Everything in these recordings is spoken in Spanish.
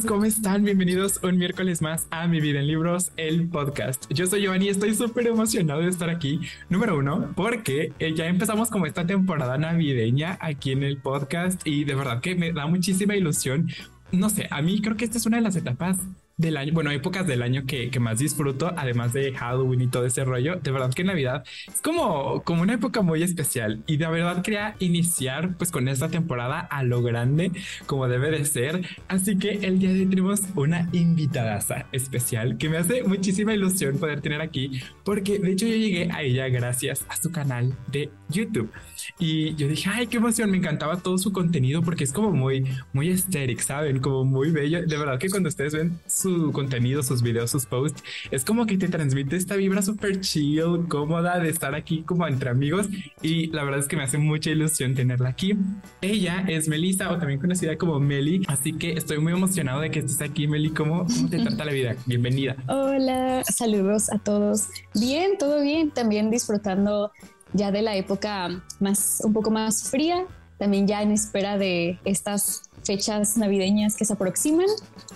¿cómo están? Bienvenidos un miércoles más a Mi Vida en Libros, el podcast. Yo soy Giovanni y estoy súper emocionado de estar aquí. Número uno, porque eh, ya empezamos como esta temporada navideña aquí en el podcast y de verdad que me da muchísima ilusión. No sé, a mí creo que esta es una de las etapas del año, bueno, épocas del año que, que, más disfruto, además de Halloween y todo ese rollo, de verdad que Navidad es como, como una época muy especial. Y de verdad quería iniciar pues con esta temporada a lo grande como debe de ser, así que el día de hoy tenemos una invitada especial que me hace muchísima ilusión poder tener aquí porque de hecho yo llegué a ella gracias a su canal de YouTube. Y yo dije, ay, qué emoción, me encantaba todo su contenido porque es como muy, muy estéril, ¿saben? Como muy bello, de verdad que cuando ustedes ven su contenido, sus videos, sus posts, es como que te transmite esta vibra súper chill, cómoda de estar aquí como entre amigos y la verdad es que me hace mucha ilusión tenerla aquí. Ella es Melissa o también conocida como Meli, así que estoy muy emocionado de que estés aquí, Meli. ¿Cómo, cómo te trata la vida? Bienvenida. Hola, saludos a todos. Bien, todo bien, también disfrutando ya de la época más un poco más fría, también ya en espera de estas fechas navideñas que se aproximan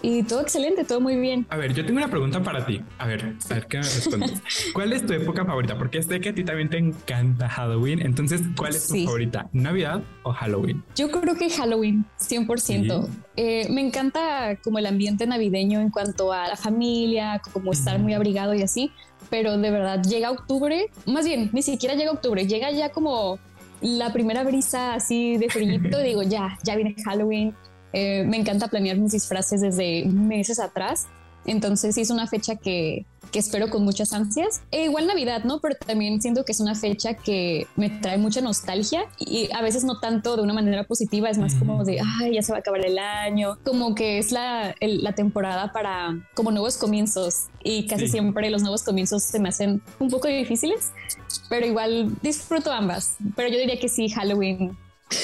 y todo excelente, todo muy bien. A ver, yo tengo una pregunta para ti. A ver, a ver qué me respondes. ¿Cuál es tu época favorita? Porque sé que a ti también te encanta Halloween. Entonces, ¿cuál es tu favorita? ¿Navidad o Halloween? Yo creo que Halloween, 100%. Eh, me encanta como el ambiente navideño en cuanto a la familia, como estar muy abrigado y así. Pero de verdad, llega octubre, más bien, ni siquiera llega octubre, llega ya como la primera brisa así de frío, digo, ya, ya viene Halloween. Eh, me encanta planear mis disfraces desde meses atrás. Entonces sí es una fecha que, que espero con muchas ansias. E igual Navidad, ¿no? Pero también siento que es una fecha que me trae mucha nostalgia y a veces no tanto de una manera positiva, es más como de, ay, ya se va a acabar el año, como que es la, la temporada para como nuevos comienzos y casi siempre los nuevos comienzos se me hacen un poco difíciles, pero igual disfruto ambas. Pero yo diría que sí, Halloween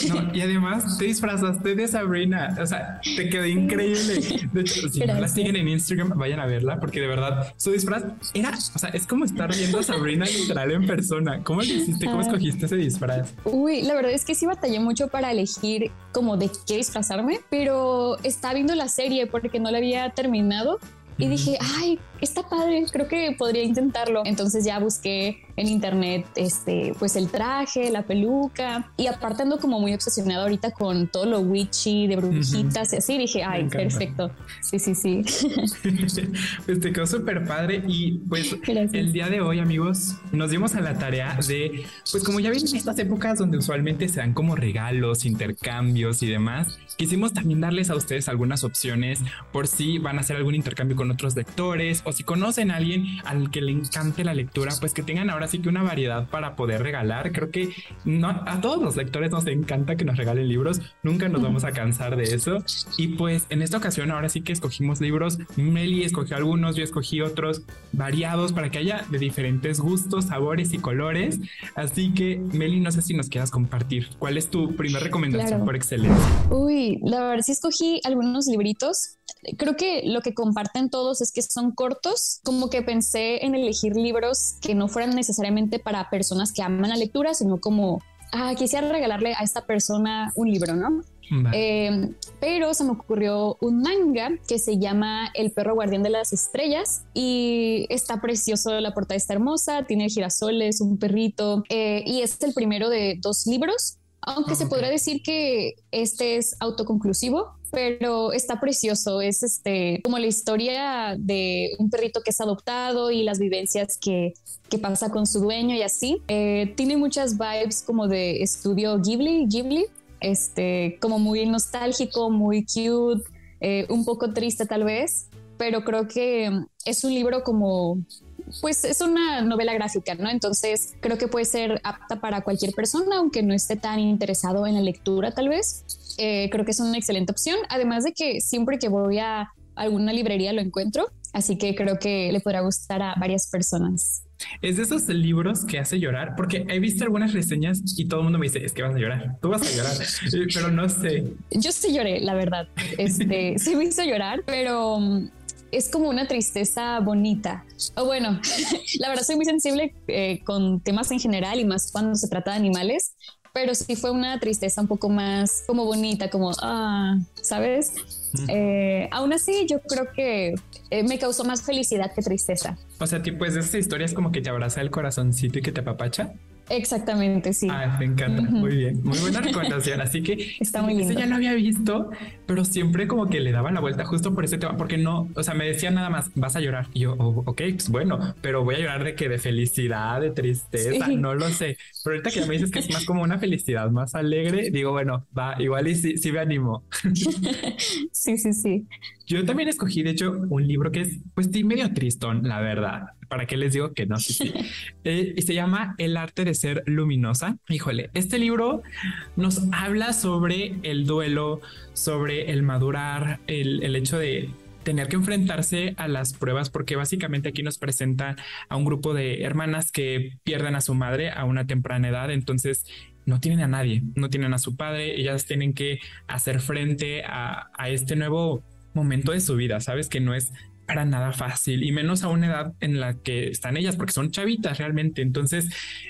no, y además te disfrazaste de Sabrina. O sea, te quedó increíble. De hecho, si no la siguen en Instagram, vayan a verla porque de verdad su disfraz era, o sea, es como estar viendo a Sabrina literal en persona. ¿Cómo lo hiciste? ¿Cómo escogiste ese disfraz? Uy, la verdad es que sí batallé mucho para elegir como de qué disfrazarme, pero estaba viendo la serie porque no la había terminado y dije, ay, está padre, creo que podría intentarlo. Entonces ya busqué en internet este, pues el traje, la peluca y aparte ando como muy obsesionado ahorita con todo lo witchy de brujitas y así dije, ay, perfecto. Sí, sí, sí. pues te quedó súper padre y pues el día de hoy amigos nos dimos a la tarea de, pues como ya ven estas épocas donde usualmente se dan como regalos, intercambios y demás, quisimos también darles a ustedes algunas opciones por si van a hacer algún intercambio con otros lectores o si conocen a alguien al que le encante la lectura, pues que tengan ahora sí que una variedad para poder regalar. Creo que no, a todos los lectores nos encanta que nos regalen libros, nunca nos vamos a cansar de eso. Y pues en esta ocasión ahora sí que escogimos libros, Meli escogió algunos, yo escogí otros variados para que haya de diferentes gustos, sabores y colores. Así que Meli, no sé si nos quieras compartir, ¿cuál es tu primera recomendación por excelencia? Uy, la verdad sí escogí algunos libritos creo que lo que comparten todos es que son cortos, como que pensé en elegir libros que no fueran necesariamente para personas que aman la lectura, sino como, ah, quisiera regalarle a esta persona un libro, ¿no? Em, pero se me ocurrió un manga que se llama El perro guardián de las estrellas y está precioso, la portada está hermosa, tiene girasoles, un perrito eh, y es el primero de dos libros, aunque se podría decir que este es autoconclusivo pero está precioso. Es este como la historia de un perrito que es adoptado y las vivencias que, que pasa con su dueño y así. Eh, tiene muchas vibes como de estudio Ghibli, Ghibli, este, como muy nostálgico, muy cute, eh, un poco triste tal vez, pero creo que es un libro como pues es una novela gráfica, ¿no? Entonces creo que puede ser apta para cualquier persona, aunque no esté tan interesado en la lectura tal vez. Eh, creo que es una excelente opción, además de que siempre que voy a alguna librería lo encuentro, así que creo que le podrá gustar a varias personas. Es de esos libros que hace llorar, porque he visto algunas reseñas y todo el mundo me dice, es que vas a llorar, tú vas a llorar, pero no sé. Yo sí lloré, la verdad. Este, sí me hizo llorar, pero es como una tristeza bonita. O bueno, la verdad soy muy sensible eh, con temas en general y más cuando se trata de animales, pero sí fue una tristeza un poco más como bonita, como, ah, ¿sabes? Eh, aún así, yo creo que eh, me causó más felicidad que tristeza. O sea, tipo, es de esta historia es como que te abraza el corazoncito y que te apapacha. Exactamente, sí. Ah, me encanta. Muy bien. Muy buena recomendación. Así que está muy lindo. ya lo había visto, pero siempre como que le daban la vuelta justo por ese tema, porque no, o sea, me decía nada más, vas a llorar. Y yo, oh, ok, pues bueno, pero voy a llorar de que de felicidad, de tristeza, no lo sé. Pero ahorita que me dices que es más como una felicidad más alegre, digo, bueno, va, igual y sí, sí me animo. sí, sí, sí. Yo también escogí, de hecho, un libro que es, pues, medio tristón, la verdad. ¿Para qué les digo que no? Sí, eh, y se llama El arte de ser luminosa. Híjole, este libro nos habla sobre el duelo, sobre el madurar, el, el hecho de tener que enfrentarse a las pruebas porque básicamente aquí nos presenta a un grupo de hermanas que pierden a su madre a una temprana edad, entonces no tienen a nadie, no tienen a su padre, ellas tienen que hacer frente a, a este nuevo momento de su vida, sabes que no es para nada fácil y menos a una edad en la que están ellas porque son chavitas realmente. Entonces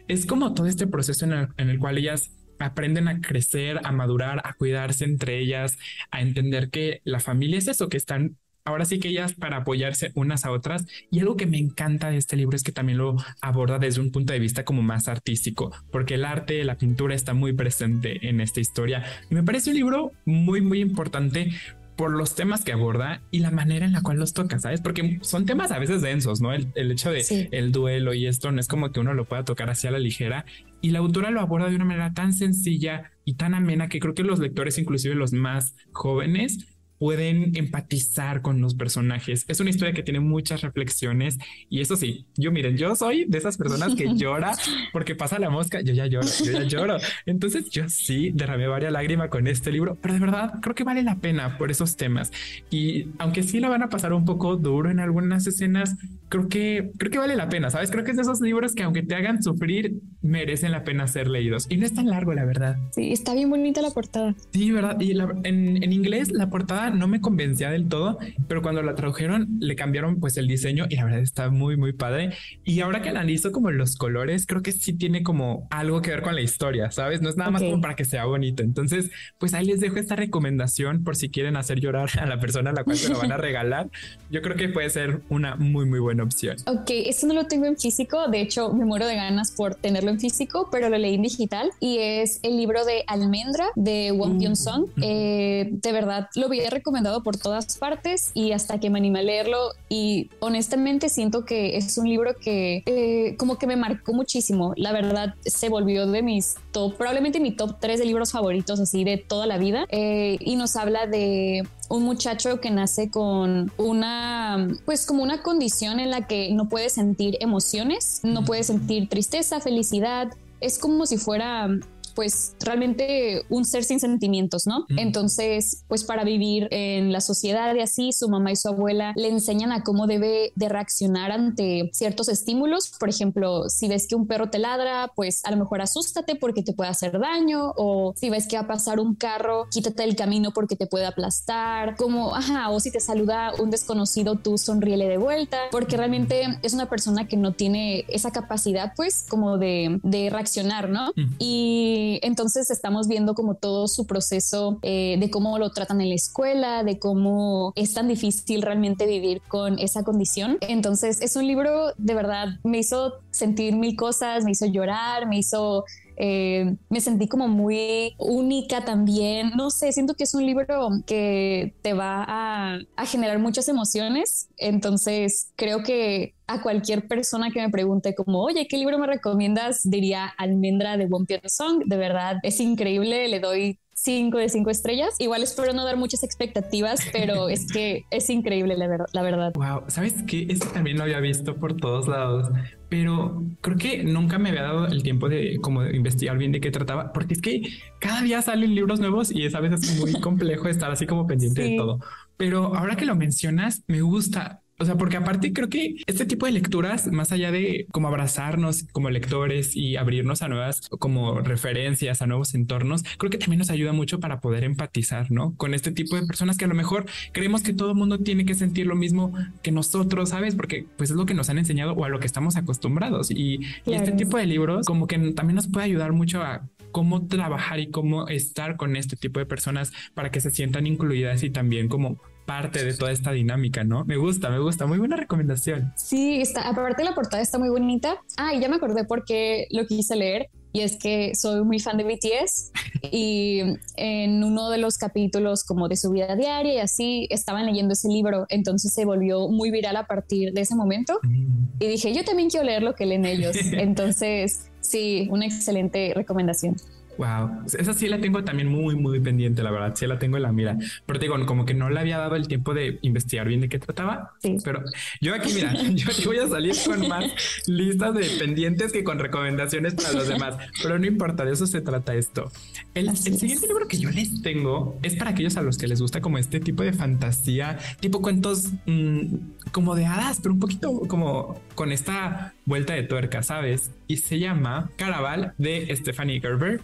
es como todo este proceso en el, cual ellas aprenden a crecer, a madurar, a cuidarse entre ellas, a entender que la familia es eso, que están ahora sí que ellas para apoyarse unas a otras. Y algo que me encanta de este libro es que también lo aborda desde un punto de vista como más artístico, porque el arte, la pintura está muy presente en esta historia. Y me parece un libro muy, muy importante por los temas que aborda y la manera en la cual los toca, ¿sabes? Porque son temas a veces densos, ¿no? El, hecho de el duelo y esto no es como que uno lo pueda tocar así a la ligera y la autora lo aborda de una manera tan sencilla y tan amena que creo que los lectores, inclusive los más jóvenes, pueden empatizar con los personajes. Es una historia que tiene muchas reflexiones y eso sí, yo miren, yo soy de esas personas que llora porque pasa la mosca, yo ya lloro, yo ya lloro. Entonces yo sí derramé varias lágrimas con este libro, pero de verdad creo que vale la pena por esos temas. Y aunque sí la van a pasar un poco duro en algunas escenas, creo que creo que vale la pena, ¿sabes? Creo que es de esos libros que aunque te hagan sufrir, merecen la pena ser leídos. Y no es tan largo, la verdad. Sí, está bien bonita la portada. Sí, ¿verdad? Y en, en inglés la portada no me convencía del todo, pero cuando la tradujeron le cambiaron pues el diseño y la verdad está muy muy padre. Y ahora que analizo como los colores, creo que sí tiene como algo que ver con la historia, ¿sabes? No es nada más como para que sea bonito. Entonces, pues ahí les dejo esta recomendación por si quieren hacer llorar a la persona a la cual se lo van a regalar. Yo creo que puede ser una muy muy buena opción. Ok, esto no lo tengo en físico, de hecho me muero de ganas por tenerlo en físico, pero lo leí en digital y es el libro de Almendra de Wong Byung Song. Mm. Eh, de verdad lo había recomendado por todas partes y hasta que me animé a leerlo y honestamente siento que es un libro que eh, como que me marcó muchísimo. La verdad se volvió de mis top, probablemente mi top 3 de libros favoritos así de toda la vida. Eh, y nos habla de un muchacho que nace con una, pues como una condición en la que no puede sentir emociones, no puede sentir tristeza, felicidad, es como si fuera pues realmente un ser sin sentimientos, ¿no? Entonces, pues para vivir en la sociedad y así, su mamá y su abuela le enseñan a cómo debe de reaccionar ante ciertos estímulos. Por ejemplo, si ves que un perro te ladra, pues a lo mejor asústate porque te puede hacer daño o si ves que va a pasar un carro, quítate del camino porque te puede aplastar, como, ajá, o si te saluda un desconocido, tú sonríele de vuelta, porque realmente es una persona que no tiene esa capacidad, pues, como de, de reaccionar, ¿no? Y entonces estamos viendo como todo su proceso eh, de cómo lo tratan en la escuela, de cómo es tan difícil realmente vivir con esa condición. Entonces es un libro de verdad, me hizo sentir mil cosas, me hizo llorar, me hizo eh, me sentí como muy única también. No sé, siento que es un libro que te va a, generar muchas emociones. Entonces, creo que a cualquier persona que me pregunte como, oye, ¿qué libro me recomiendas? Diría Almendra de One Piano Song. De verdad, es increíble. Le doy cinco de cinco estrellas. Igual espero no dar muchas expectativas, pero es que es increíble la, verdad, la verdad. Wow, ¿sabes qué? Este también lo había visto por todos lados, pero creo que nunca me había dado el tiempo de como investigar bien de qué trataba, porque es que cada día salen libros nuevos y es a veces muy complejo estar así como pendiente de todo. Pero ahora que lo mencionas, me gusta o sea, porque aparte creo que este tipo de lecturas, más allá de como abrazarnos como lectores y abrirnos a nuevas como referencias, a nuevos entornos, creo que también nos ayuda mucho para poder empatizar, ¿no? Con este tipo de personas que a lo mejor creemos que todo el mundo tiene que sentir lo mismo que nosotros, ¿sabes? Porque pues es lo que nos han enseñado o a lo que estamos acostumbrados. Y, y este tipo de libros como que también nos puede ayudar mucho a cómo trabajar y cómo estar con este tipo de personas para que se sientan incluidas y también como parte de toda esta dinámica, ¿no? Me gusta, me gusta. Muy buena recomendación. Sí, está, aparte la portada está muy bonita. Ah, y ya me acordé porque lo quise leer y es que soy muy fan de BTS y en uno de los capítulos como de su vida diaria y así estaban leyendo ese libro, entonces se volvió muy viral a partir de ese momento mm. y dije, yo también quiero leer lo que leen ellos, entonces sí, una excelente recomendación. Wow, esa sí la tengo también muy, muy pendiente, la verdad. Sí la tengo en la mira. Pero te digo, como que no le había dado el tiempo de investigar bien de qué trataba. Sí. Pero yo aquí, mira, yo aquí voy a salir con más listas de pendientes que con recomendaciones para los demás. Pero no importa, de eso se trata esto. El, siguiente libro que yo les tengo es para aquellos a los que les gusta como este tipo de fantasía, tipo cuentos mm, como de hadas, pero un poquito como con esta vuelta de tuerca, ¿sabes? Y se llama Caraval de Stephanie Gerber.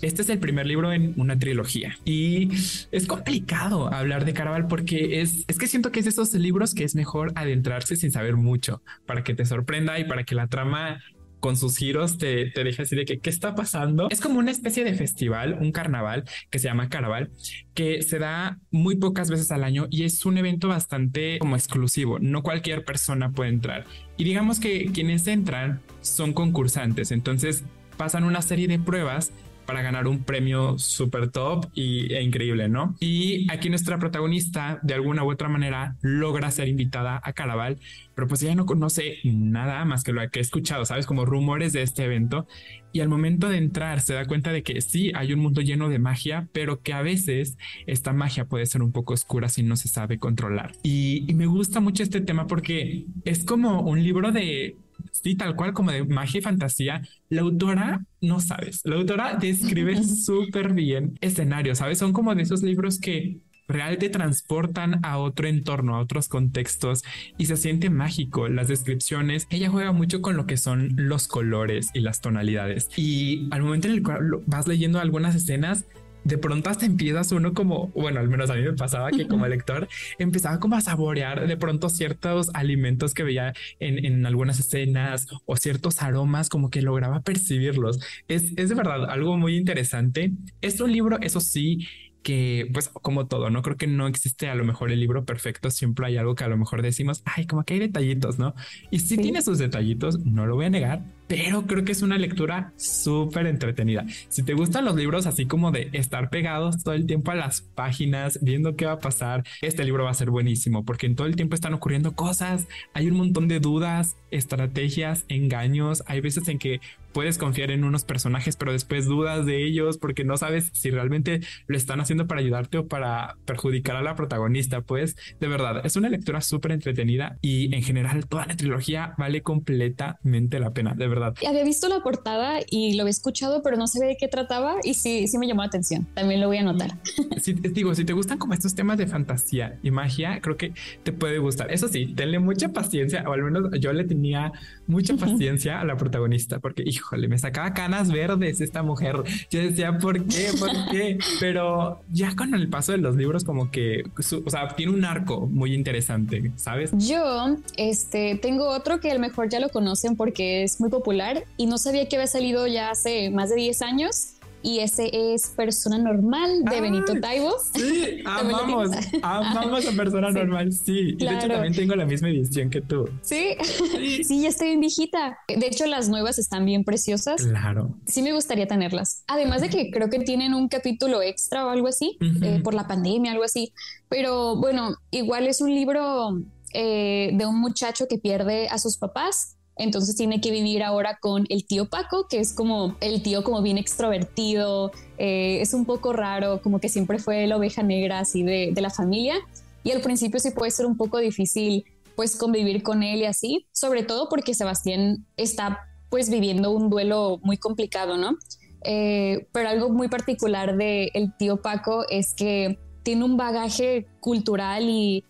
Este es el primer libro en una trilogía y es complicado hablar de Caraval porque es, es que siento que es de esos libros que es mejor adentrarse sin saber mucho para que te sorprenda y para que la trama con sus giros te, te deja así de que qué está pasando. Es como una especie de festival, un carnaval que se llama Caraval, que se da muy pocas veces al año y es un evento bastante como exclusivo. No cualquier persona puede entrar. Y digamos que quienes entran son concursantes, entonces pasan una serie de pruebas para ganar un premio súper top y, e increíble, ¿no? Y aquí nuestra protagonista, de alguna u otra manera, logra ser invitada a Caraval, pero pues ella no conoce nada más que lo que he escuchado, ¿sabes? Como rumores de este evento. Y al momento de entrar se da cuenta de que sí, hay un mundo lleno de magia, pero que a veces esta magia puede ser un poco oscura si no se sabe controlar. y me gusta mucho este tema porque es como un libro de sí, tal cual como de magia y fantasía, la autora no sabes, la autora describe súper bien escenarios, ¿sabes? Son como de esos libros que real te transportan a otro entorno, a otros contextos y se siente mágico. Las descripciones, ella juega mucho con lo que son los colores y las tonalidades. Y al momento en el cual vas leyendo algunas escenas, de pronto hasta empiezas uno como, bueno, al menos a mí me pasaba que como lector empezaba como a saborear de pronto ciertos alimentos que veía en, en algunas escenas o ciertos aromas como que lograba percibirlos. Es, es de verdad algo muy interesante. Es un libro, eso sí, que pues como todo, no creo que no existe a lo mejor el libro perfecto, siempre hay algo que a lo mejor decimos, ay, como que hay detallitos, ¿no? Y si tiene sus detallitos, no lo voy a negar, pero creo que es una lectura súper entretenida. Si te gustan los libros así como de estar pegados todo el tiempo a las páginas, viendo qué va a pasar, este libro va a ser buenísimo porque en todo el tiempo están ocurriendo cosas, hay un montón de dudas, estrategias, engaños, hay veces en que puedes confiar en unos personajes, pero después dudas de ellos porque no sabes si realmente lo están haciendo para ayudarte o para perjudicar a la protagonista. Pues de verdad, es una lectura súper entretenida y en general toda la trilogía vale completamente la pena, de verdad había visto la portada y lo había escuchado, pero no sabía de qué trataba y sí, sí me llamó la atención. También lo voy a anotar. Sí, digo, si te gustan como estos temas de fantasía y magia, creo que te puede gustar. Eso sí, tenle mucha paciencia, o al menos yo le tenía mucha paciencia a la protagonista, porque híjole, me sacaba canas verdes esta mujer. Yo decía, ¿por qué? ¿Por qué? Pero ya con el paso de los libros, como que, o sea, tiene un arco muy interesante, ¿sabes? Yo, este, tengo otro que a lo mejor ya lo conocen porque es muy popular y no sabía que había salido ya hace más de 10 años y ese es Persona Normal de Benito Taibo. Sí, amamos, amamos a Persona Normal, sí. Y de hecho también tengo la misma edición que tú. ¿Sí? sí, ya estoy bien viejita. De hecho, las nuevas están bien preciosas. Claro. Sí me gustaría tenerlas. Además de que creo que tienen un capítulo extra o algo así, eh, por la pandemia, algo así. Pero bueno, igual es un libro eh, de un muchacho que pierde a sus papás entonces tiene que vivir ahora con el tío Paco, que es como el tío como bien extrovertido, eh, es un poco raro, como que siempre fue la oveja negra así de, la familia. Y al principio sí puede ser un poco difícil pues convivir con él y así, sobre todo porque Sebastián está pues viviendo un duelo muy complicado, ¿no? Eh, pero algo muy particular de el tío Paco es que tiene un bagaje cultural y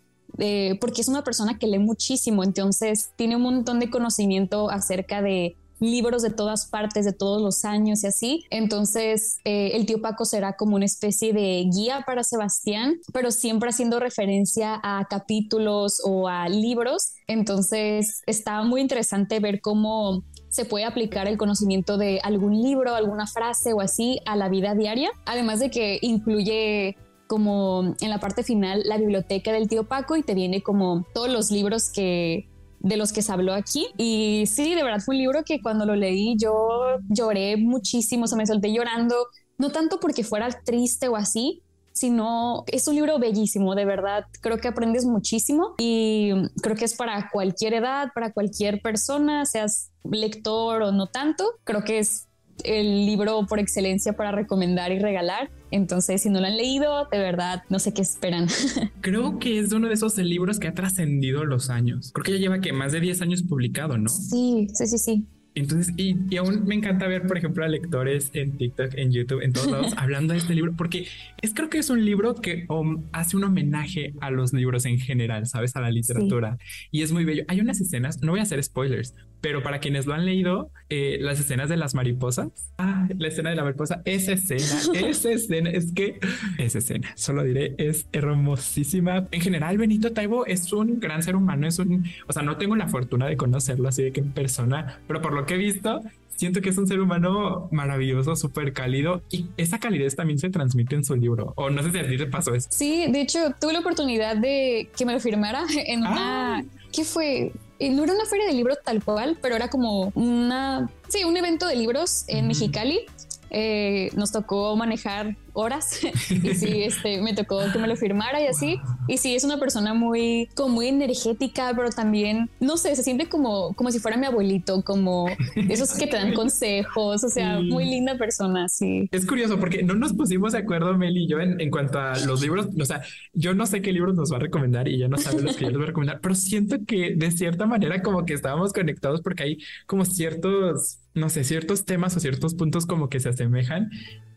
porque es una persona que lee muchísimo, entonces tiene un montón de conocimiento acerca de libros de todas partes, de todos los años y así. Entonces, eh, el tío Paco será como una especie de guía para Sebastián, pero siempre haciendo referencia a capítulos o a libros. Entonces, está muy interesante ver cómo se puede aplicar el conocimiento de algún libro, alguna frase o así a la vida diaria. Además de que incluye como en la parte final la biblioteca del tío Paco y te viene como todos los libros que de los que se habló aquí. Y sí, de verdad fue un libro que cuando lo leí yo lloré muchísimo, se me solté llorando, no tanto porque fuera triste o así, sino es un libro bellísimo, de verdad. Creo que aprendes muchísimo y creo que es para cualquier edad, para cualquier persona, seas lector o no tanto. Creo que es el libro por excelencia para recomendar y regalar. Entonces, si no lo han leído, de verdad, no sé qué esperan. Creo que es uno de esos libros que ha trascendido los años. Creo que ya lleva que más de 10 años publicado, ¿no? Sí, sí, sí, sí. Entonces, y, aún me encanta ver, por ejemplo, a lectores en TikTok, en YouTube, en todos lados, hablando de este libro, porque es creo que es un libro que um, hace un homenaje a los libros en general, ¿sabes? A la literatura. Y es muy bello. Hay unas escenas, no voy a hacer spoilers, pero para quienes lo han leído, eh, las escenas de las mariposas, ah, la escena de la mariposa, esa escena, esa escena, es que esa escena, solo diré, es hermosísima. En general, Benito Taibo es un gran ser humano, es un, o sea, no tengo la fortuna de conocerlo así de que en persona, pero por lo que he visto, siento que es un ser humano maravilloso, súper cálido y esa calidez también se transmite en su libro. O no sé si a ti te pasó eso. Sí, de hecho, tuve la oportunidad de que me lo firmara en una. ¿Qué fue? Eh, no era una feria de libros tal cual, pero era como una, sí, un evento de libros en Mexicali. Eh, nos tocó manejar horas y sí, este, me tocó que me lo firmara y así. Y sí, es una persona muy, como muy energética, pero también, no sé, se siente como, como si fuera mi abuelito, como esos que te dan consejos, o sea, muy linda persona, sí. Es curioso porque no nos pusimos de acuerdo, Mel y yo, en, en cuanto a los libros, o sea, yo no sé qué libros nos va a recomendar y ella no sabe los que yo les voy a recomendar, pero siento que de cierta manera como que estábamos conectados porque hay como ciertos, no sé, ciertos temas o ciertos puntos como que se asemejan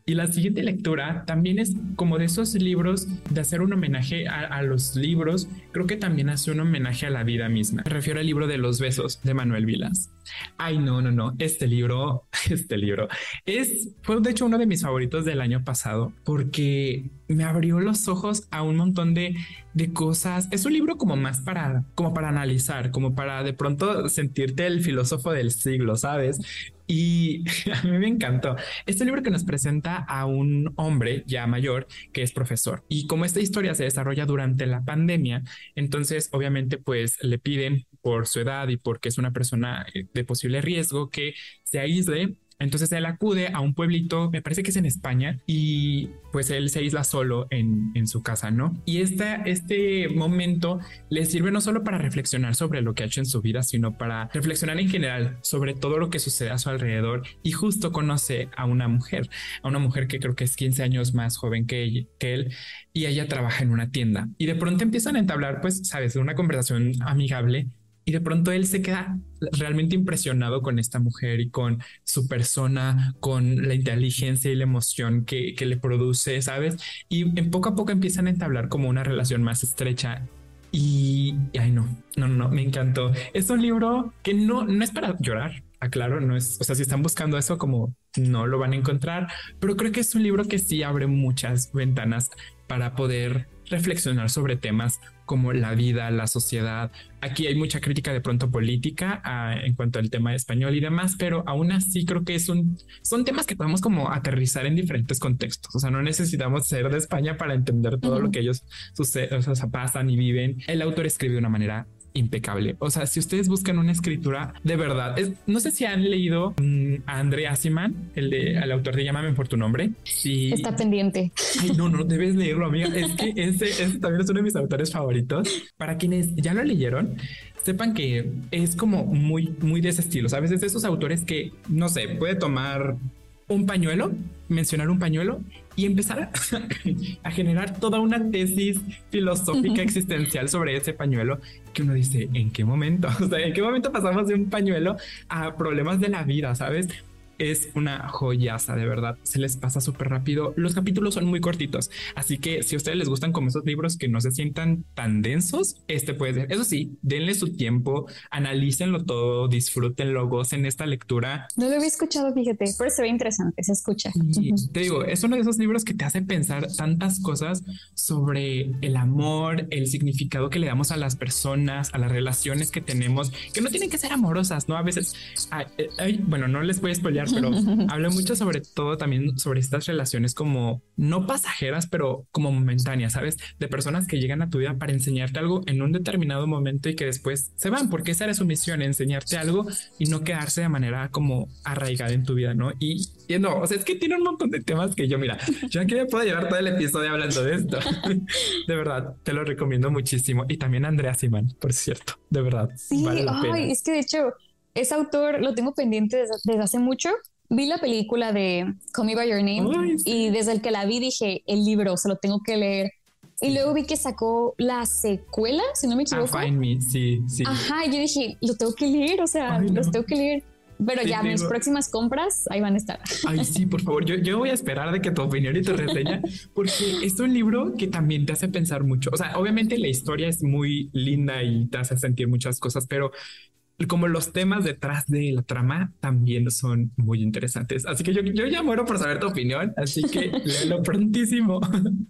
y la siguiente lectura también es como de esos libros de hacer un homenaje a, los libros, creo que también hace un homenaje a la vida misma. Me refiero al libro de los besos de Manuel Vilas. Ay, no, no, no, este libro, este libro es, fue de hecho uno de mis favoritos del año pasado porque me abrió los ojos a un montón de, de cosas. Es un libro como más para, como para analizar, como para de pronto sentirte el filósofo del siglo, ¿sabes? Y a mí me encantó. Este libro que nos presenta a un hombre ya mayor que es profesor. Y como esta historia se desarrolla durante la pandemia, entonces obviamente pues le piden por su edad y porque es una persona eh, de posible riesgo que se aísle entonces él acude a un pueblito, me parece que es en España, y pues él se aísla solo en, su casa, ¿no? Y este, este momento le sirve no solo para reflexionar sobre lo que ha hecho en su vida, sino para reflexionar en general sobre todo lo que sucede a su alrededor. Y justo conoce a una mujer, a una mujer que creo que es 15 años más joven que, que él, y ella trabaja en una tienda. Y de pronto empiezan a entablar, pues, sabes, una conversación amigable y de pronto él se queda realmente impresionado con esta mujer y con su persona, con la inteligencia y la emoción que, le produce, ¿sabes? Y en poco a poco empiezan a entablar como una relación más estrecha. Y, ay no, no, no, me encantó. Es un libro que no, no es para llorar, aclaro, no es, o sea, si están buscando eso como no lo van a encontrar, pero creo que es un libro que sí abre muchas ventanas para poder reflexionar sobre temas como la vida, la sociedad. Aquí hay mucha crítica de pronto política ah, en cuanto al tema español y demás, pero aún así creo que es un, son temas que podemos como aterrizar en diferentes contextos. O sea, no necesitamos ser de España para entender todo lo que ellos suceden, o sea, pasan y viven. El autor escribe de una manera impecable. O sea, si ustedes buscan una escritura de verdad, no sé si han leído mm, a André Asiman, el de el autor de Llámame por tu nombre. Sí. Está pendiente. no, no debes leerlo, amiga. Es que ese, ese también es uno de mis autores favoritos. Para quienes ya lo leyeron, sepan que es como muy, muy de ese estilo. Sabes, es de esos autores que no sé, puede tomar un pañuelo, mencionar un pañuelo y empezar a, generar toda una tesis filosófica existencial sobre ese pañuelo que uno dice, ¿en qué momento? O sea, ¿en qué momento pasamos de un pañuelo a problemas de la vida, sabes? Es una joyaza, de verdad. Se les pasa súper rápido. Los capítulos son muy cortitos, así que si a ustedes les gustan como esos libros que no se sientan tan densos, este puede ser. Eso sí, denle su tiempo, analícenlo todo, disfrútenlo, gocen esta lectura. No lo había escuchado, fíjate, pero se ve interesante, se escucha. te digo, es uno de esos libros que te hace pensar tantas cosas sobre el amor, el significado que le damos a las personas, a las relaciones que tenemos, que no tienen que ser amorosas, ¿no? A veces, bueno, no les voy a spoilear, pero hablo mucho sobre todo también sobre estas relaciones como no pasajeras, pero como momentáneas, ¿sabes? De personas que llegan a tu vida para enseñarte algo en un determinado momento y que después se van, porque esa era su misión, enseñarte algo y no quedarse de manera como arraigada en tu vida, ¿no? Y, no, o sea, es que tiene un montón de temas que yo, mira, yo aquí me puedo llevar todo el episodio hablando de esto. de verdad, te lo recomiendo muchísimo. Y también Andrea Simán, por cierto, de verdad. Sí, ay, es que de hecho, ese autor lo tengo pendiente desde, hace mucho. Vi la película de Call Me By Your Name y desde el que la vi dije, el libro, se lo tengo que leer. Y luego vi que sacó la secuela, si no me ah, equivoco. find me, sí, sí. Ajá, y yo dije, lo tengo que leer, o sea, los tengo que leer. Pero ya mis próximas compras ahí van a estar. Ay, sí, por favor. Yo, yo voy a esperar de que tu opinión y tu reseña, porque es un libro que también te hace pensar mucho. O sea, obviamente la historia es muy linda y te hace sentir muchas cosas, pero como los temas detrás de la trama también son muy interesantes. Así que yo, yo ya muero por saber tu opinión, así que léelo prontísimo.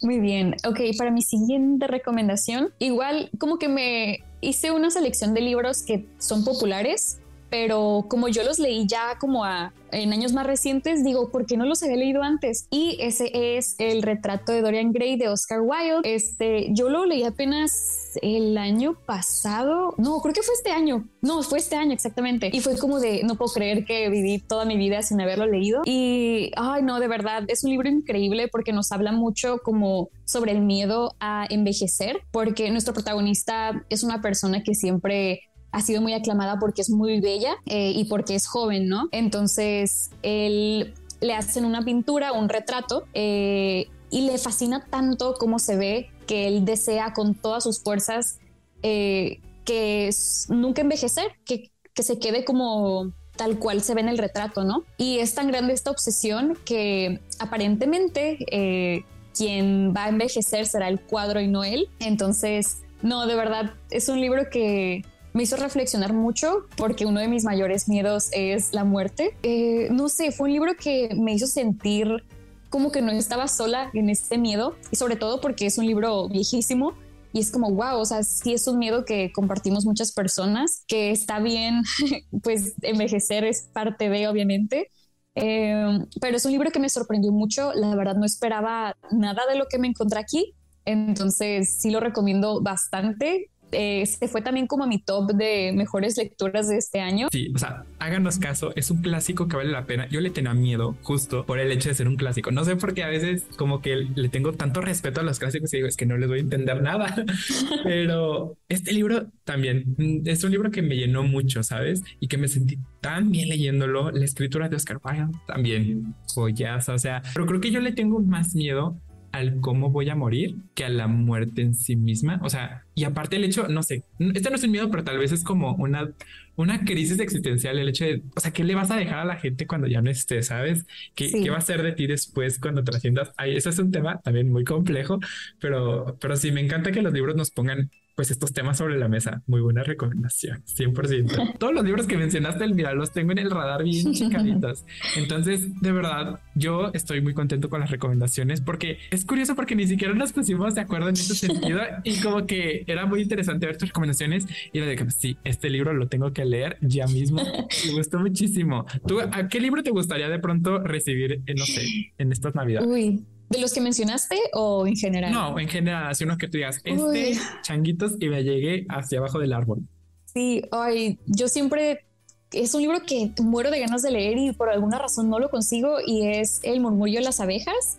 Muy bien. Ok, para mi siguiente recomendación, igual como que me hice una selección de libros que son populares pero como yo los leí ya como en años más recientes, digo, ¿por qué no los había leído antes? Y ese es el retrato de Dorian Gray de Oscar Wilde. Este, yo lo leí apenas el año pasado, no, creo que fue este año, no, fue este año exactamente. Y fue como de, no puedo creer que viví toda mi vida sin haberlo leído. Y, ay, no, de verdad, es un libro increíble porque nos habla mucho como sobre el miedo a envejecer, porque nuestro protagonista es una persona que siempre ha sido muy aclamada porque es muy bella eh, y porque es joven, ¿no? Entonces, él le hacen una pintura, un retrato, eh, y le fascina tanto cómo se ve que él desea con todas sus fuerzas eh, que nunca envejecer, que, que se quede como tal cual se ve en el retrato, ¿no? Y es tan grande esta obsesión que aparentemente quien va a envejecer será el cuadro y no él. Entonces, no, de verdad, es un libro que me hizo reflexionar mucho porque uno de mis mayores miedos es la muerte. Eh, no sé, fue un libro que me hizo sentir como que no estaba sola en este miedo y sobre todo porque es un libro viejísimo y es como, wow, o sea, sí es un miedo que compartimos muchas personas, que está bien, pues envejecer es parte de, obviamente. Eh, pero es un libro que me sorprendió mucho, la verdad no esperaba nada de lo que me encontré aquí, entonces sí lo recomiendo bastante eh, se fue también como mi top de mejores lecturas de este año. Sí, o sea, háganos caso, es un clásico que vale la pena. Yo le tenía miedo justo por el hecho de ser un clásico. No sé por qué a veces como que le tengo tanto respeto a los clásicos y digo, es que no les voy a entender nada. Pero este libro también mm, es un libro que me llenó mucho, ¿sabes? Y que me sentí tan bien leyéndolo. La escritura de Oscar Wilde también joyas, o sea, pero creo que yo le tengo más miedo al cómo voy a morir que a la muerte en sí misma. O sea, y aparte el hecho, no sé, este no es un miedo, pero tal vez es como una, una crisis existencial, el hecho de, o sea, ¿qué le vas a dejar a la gente cuando ya no esté, sabes? ¿Qué, ¿qué va a ser de ti después cuando trasciendas? Ahí, eso es un tema también muy complejo, pero, pero sí, me encanta que los libros nos pongan pues estos temas sobre la mesa. Muy buena recomendación, 100%. Todos los libros que mencionaste, mira, los tengo en el radar bien chicaditos. Entonces, de verdad, yo estoy muy contento con las recomendaciones porque es curioso porque ni siquiera nos pusimos de acuerdo en ese sentido y como que era muy interesante ver tus recomendaciones y era de que sí, este libro lo tengo que leer ya mismo. Me gustó muchísimo. ¿Tú a qué libro te gustaría de pronto recibir, no sé, en estas navidades? Uy, ¿De los que mencionaste o en general? No, en general, así unos que tú digas, este changuitos y me llegué hacia abajo del árbol. Sí, ay, yo siempre es un libro que muero de ganas de leer y por alguna razón no lo consigo y es El murmullo de las abejas.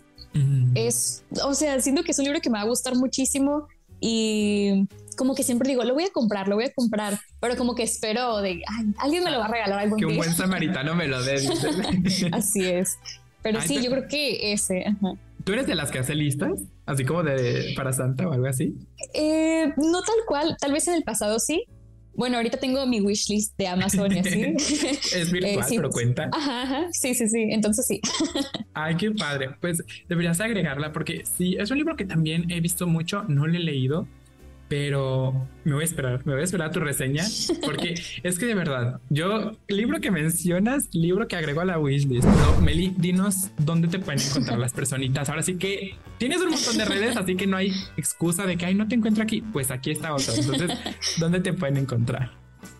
Es, o sea, siento que es un libro que me va a gustar muchísimo y como que siempre digo, lo voy a comprar, lo voy a comprar, pero como que espero de, ay, alguien me lo va a regalar algún Que un buen samaritano me lo dé. Así es. Pero sí, yo creo que ese. ¿Tú eres de las que hace listas? Así como de para Santa o algo así. Eh, no tal cual, tal vez en el pasado sí, Bueno, ahorita tengo mi wishlist de Amazon y así. es virtual, eh, pero cuenta. Ajá, sí, sí, sí. Entonces sí. Ay, qué padre. Pues deberías agregarla porque sí, es un libro que también he visto mucho, no lo he leído, pero me voy a esperar, me voy a esperar a tu reseña, porque es que de verdad, yo, libro que mencionas, libro que agrego a la wishlist. No, Meli, dinos dónde te pueden encontrar las personitas. Ahora sí que tienes un montón de redes, así que no hay excusa de que, ay, no te encuentro aquí. Pues aquí está otra. Entonces, ¿dónde te pueden encontrar?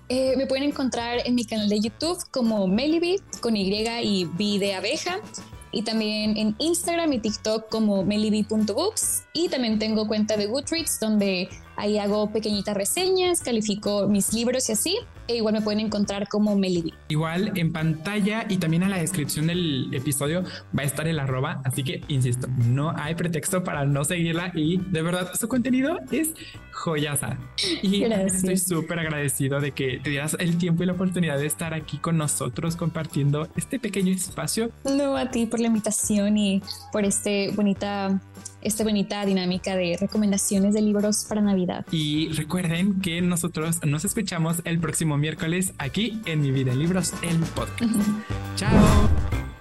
Eh, me pueden encontrar en mi canal de YouTube como Melibit con Y y B de abeja y también en Instagram y TikTok como melibi.books y también tengo cuenta de Goodreads donde ahí hago pequeñitas reseñas, califico mis libros y así e igual me pueden encontrar como Melibi. Igual en pantalla y también en la descripción del episodio va a estar el arroba, así que insisto, no hay pretexto para no seguirla y de verdad su contenido es joyaza. Y estoy súper agradecido de que te dieras el tiempo y la oportunidad de estar aquí con nosotros compartiendo este pequeño espacio. No, a ti por la invitación y por este bonita esta bonita dinámica de recomendaciones de libros para Navidad. Y recuerden que nosotros nos escuchamos el próximo miércoles aquí en Mi Vida en Libros, el podcast. Chao.